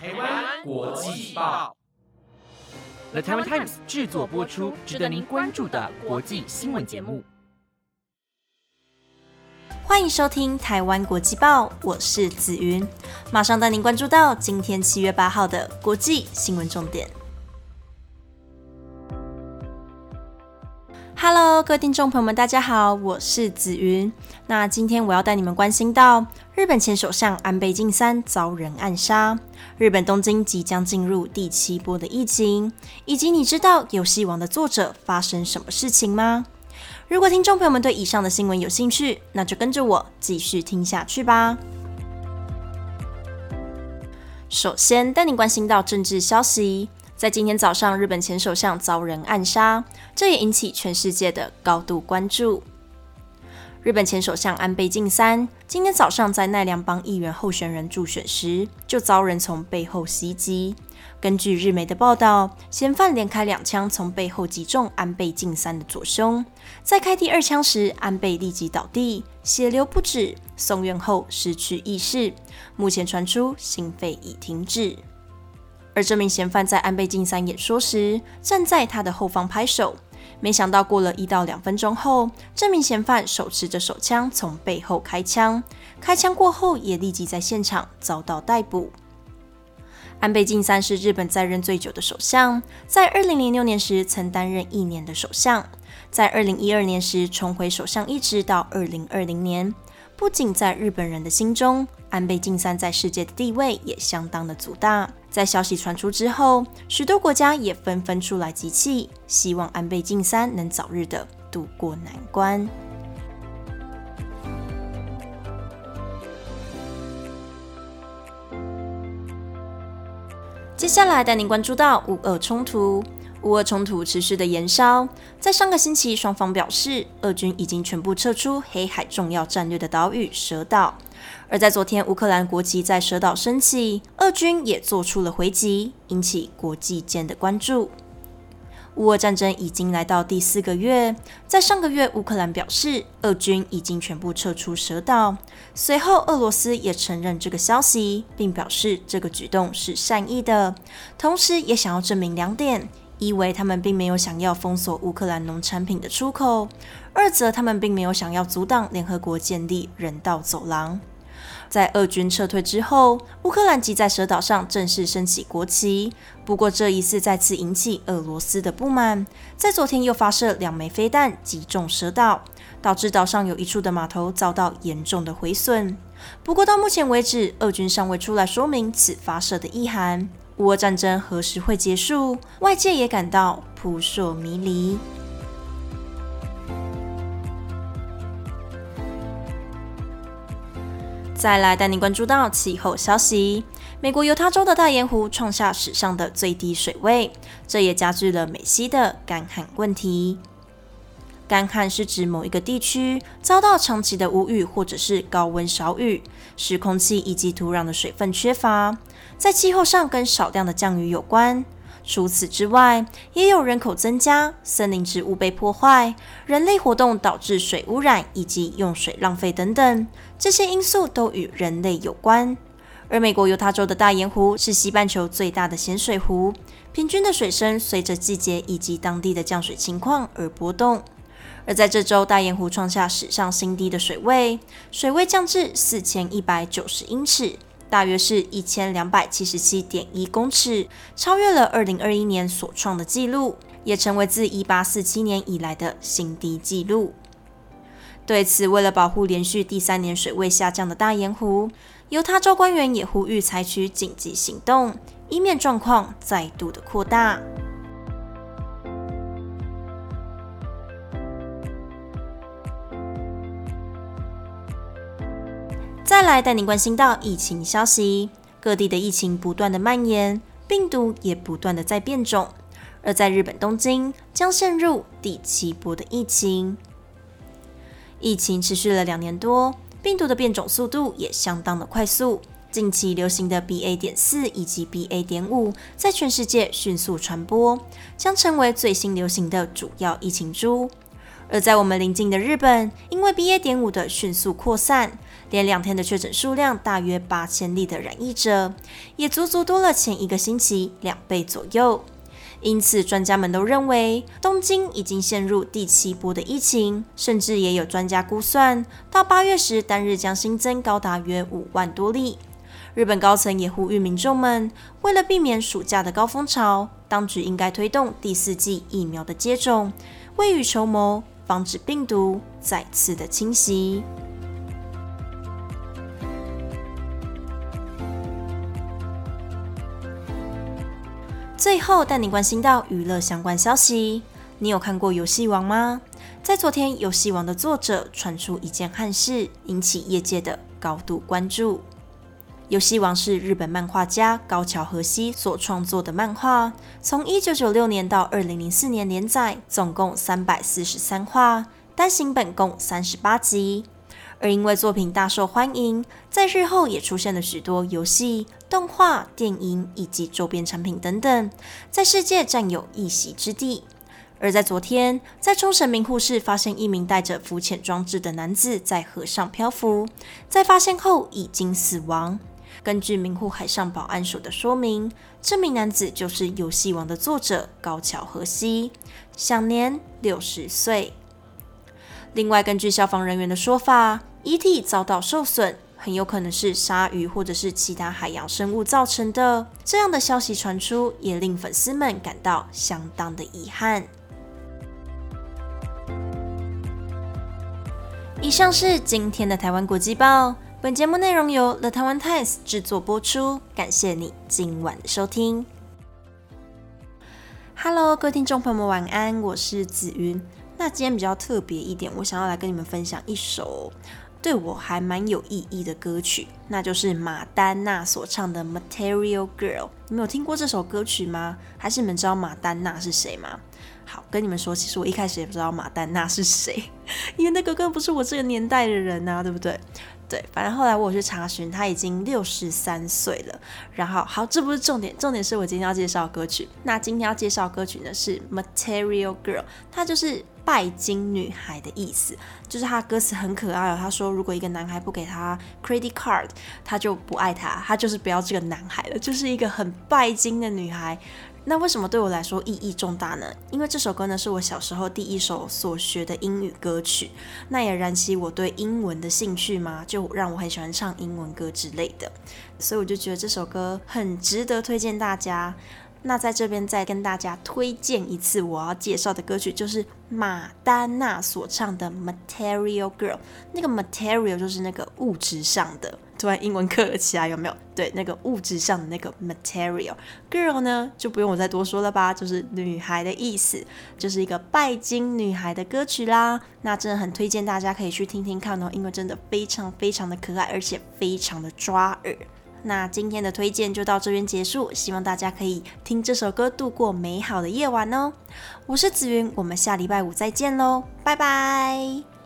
台湾国际报，The Taiwan Times 制作播出，值得您关注的国际新闻节目。欢迎收听《台湾国际报》，我是子云，马上带您关注到今天七月八号的国际新闻重点。Hello，各位听众朋友们，大家好，我是紫云。那今天我要带你们关心到日本前首相安倍晋三遭人暗杀，日本东京即将进入第七波的疫情，以及你知道《游戏王》的作者发生什么事情吗？如果听众朋友们对以上的新闻有兴趣，那就跟着我继续听下去吧。首先带你关心到政治消息。在今天早上，日本前首相遭人暗杀，这也引起全世界的高度关注。日本前首相安倍晋三今天早上在奈良帮议员候选人助选时，就遭人从背后袭击。根据日媒的报道，嫌犯连开两枪，从背后击中安倍晋三的左胸。在开第二枪时，安倍立即倒地，血流不止，送院后失去意识。目前传出心肺已停止。而这名嫌犯在安倍晋三演说时，站在他的后方拍手。没想到过了一到两分钟后，这名嫌犯手持着手枪从背后开枪，开枪过后也立即在现场遭到逮捕。安倍晋三是日本在任最久的首相，在二零零六年时曾担任一年的首相，在二零一二年时重回首相一职到二零二零年。不仅在日本人的心中，安倍晋三在世界的地位也相当的足大。在消息传出之后，许多国家也纷纷出来集气，希望安倍晋三能早日的渡过难关。接下来带您关注到五二冲突。乌俄冲突持续的延烧，在上个星期，双方表示，俄军已经全部撤出黑海重要战略的岛屿蛇岛。而在昨天，乌克兰国旗在蛇岛升起，俄军也做出了回击，引起国际间的关注。乌俄战争已经来到第四个月，在上个月，乌克兰表示，俄军已经全部撤出蛇岛。随后，俄罗斯也承认这个消息，并表示这个举动是善意的，同时也想要证明两点。一为他们并没有想要封锁乌克兰农产品的出口，二则他们并没有想要阻挡联合国建立人道走廊。在俄军撤退之后，乌克兰即在蛇岛上正式升起国旗。不过这一次再次引起俄罗斯的不满，在昨天又发射两枚飞弹击中蛇岛，导致岛上有一处的码头遭到严重的毁损。不过到目前为止，俄军尚未出来说明此发射的意涵。乌俄战争何时会结束？外界也感到扑朔迷离。再来带您关注到气候消息：美国犹他州的大盐湖创下史上的最低水位，这也加剧了美西的干旱问题。干旱是指某一个地区遭到长期的无雨或者是高温少雨，使空气以及土壤的水分缺乏，在气候上跟少量的降雨有关。除此之外，也有人口增加、森林植物被破坏、人类活动导致水污染以及用水浪费等等，这些因素都与人类有关。而美国犹他州的大盐湖是西半球最大的咸水湖，平均的水深随着季节以及当地的降水情况而波动。而在这周，大盐湖创下史上新低的水位，水位降至四千一百九十英尺，大约是一千两百七十七点一公尺，超越了二零二一年所创的纪录，也成为自一八四七年以来的新低纪录。对此，为了保护连续第三年水位下降的大盐湖，犹他州官员也呼吁采取紧急行动，以免状况再度的扩大。再来带您关心到疫情消息，各地的疫情不断的蔓延，病毒也不断的在变种，而在日本东京将陷入第七波的疫情。疫情持续了两年多，病毒的变种速度也相当的快速，近期流行的 BA. 点四以及 BA. 点五在全世界迅速传播，将成为最新流行的主要疫情株。而在我们邻近的日本，因为 BA. 点五的迅速扩散，连两天的确诊数量大约八千例的染疫者，也足足多了前一个星期两倍左右。因此，专家们都认为东京已经陷入第七波的疫情，甚至也有专家估算，到八月时单日将新增高达约五万多例。日本高层也呼吁民众们，为了避免暑假的高峰潮，当局应该推动第四季疫苗的接种，未雨绸缪，防止病毒再次的侵袭。最后带你关心到娱乐相关消息，你有看过《游戏王》吗？在昨天，《游戏王》的作者传出一件憾事，引起业界的高度关注。《游戏王》是日本漫画家高桥和希所创作的漫画，从一九九六年到二零零四年连载，总共三百四十三话，单行本共三十八集。而因为作品大受欢迎，在日后也出现了许多游戏、动画、电影以及周边产品等等，在世界占有一席之地。而在昨天，在冲绳名护市发现一名带着浮潜装置的男子在河上漂浮，在发现后已经死亡。根据名护海上保安署的说明，这名男子就是《游戏王》的作者高桥和希，享年六十岁。另外，根据消防人员的说法，遗体遭到受损，很有可能是鲨鱼或者是其他海洋生物造成的。这样的消息传出，也令粉丝们感到相当的遗憾。以上是今天的台湾国际报，本节目内容由 The Taiwan Times 制作播出，感谢你今晚的收听。Hello，各位听众朋友们，晚安，我是紫云。那今天比较特别一点，我想要来跟你们分享一首对我还蛮有意义的歌曲，那就是马丹娜所唱的《Material Girl》。你们有听过这首歌曲吗？还是你们知道马丹娜是谁吗？好，跟你们说，其实我一开始也不知道马丹娜是谁，因为那个根本不是我这个年代的人呐，对不对？对，反正后来我去查询，他已经六十三岁了。然后，好，这不是重点，重点是我今天要介绍歌曲。那今天要介绍歌曲呢是《Material Girl》，它就是拜金女孩的意思。就是他歌词很可爱哦，他说如果一个男孩不给他 credit card，他就不爱他，他就是不要这个男孩了，就是一个很拜金的女孩。那为什么对我来说意义重大呢？因为这首歌呢是我小时候第一首所学的英语歌曲，那也燃起我对英文的兴趣嘛，就让我很喜欢唱英文歌之类的，所以我就觉得这首歌很值得推荐大家。那在这边再跟大家推荐一次我要介绍的歌曲，就是马丹娜所唱的《Material Girl》。那个 Material 就是那个物质上的，突然英文课了起来，有没有？对，那个物质上的那个 Material Girl 呢，就不用我再多说了吧，就是女孩的意思，就是一个拜金女孩的歌曲啦。那真的很推荐大家可以去听听看哦，因为真的非常非常的可爱，而且非常的抓耳。那今天的推荐就到这边结束，希望大家可以听这首歌度过美好的夜晚哦。我是紫云，我们下礼拜五再见喽，拜拜。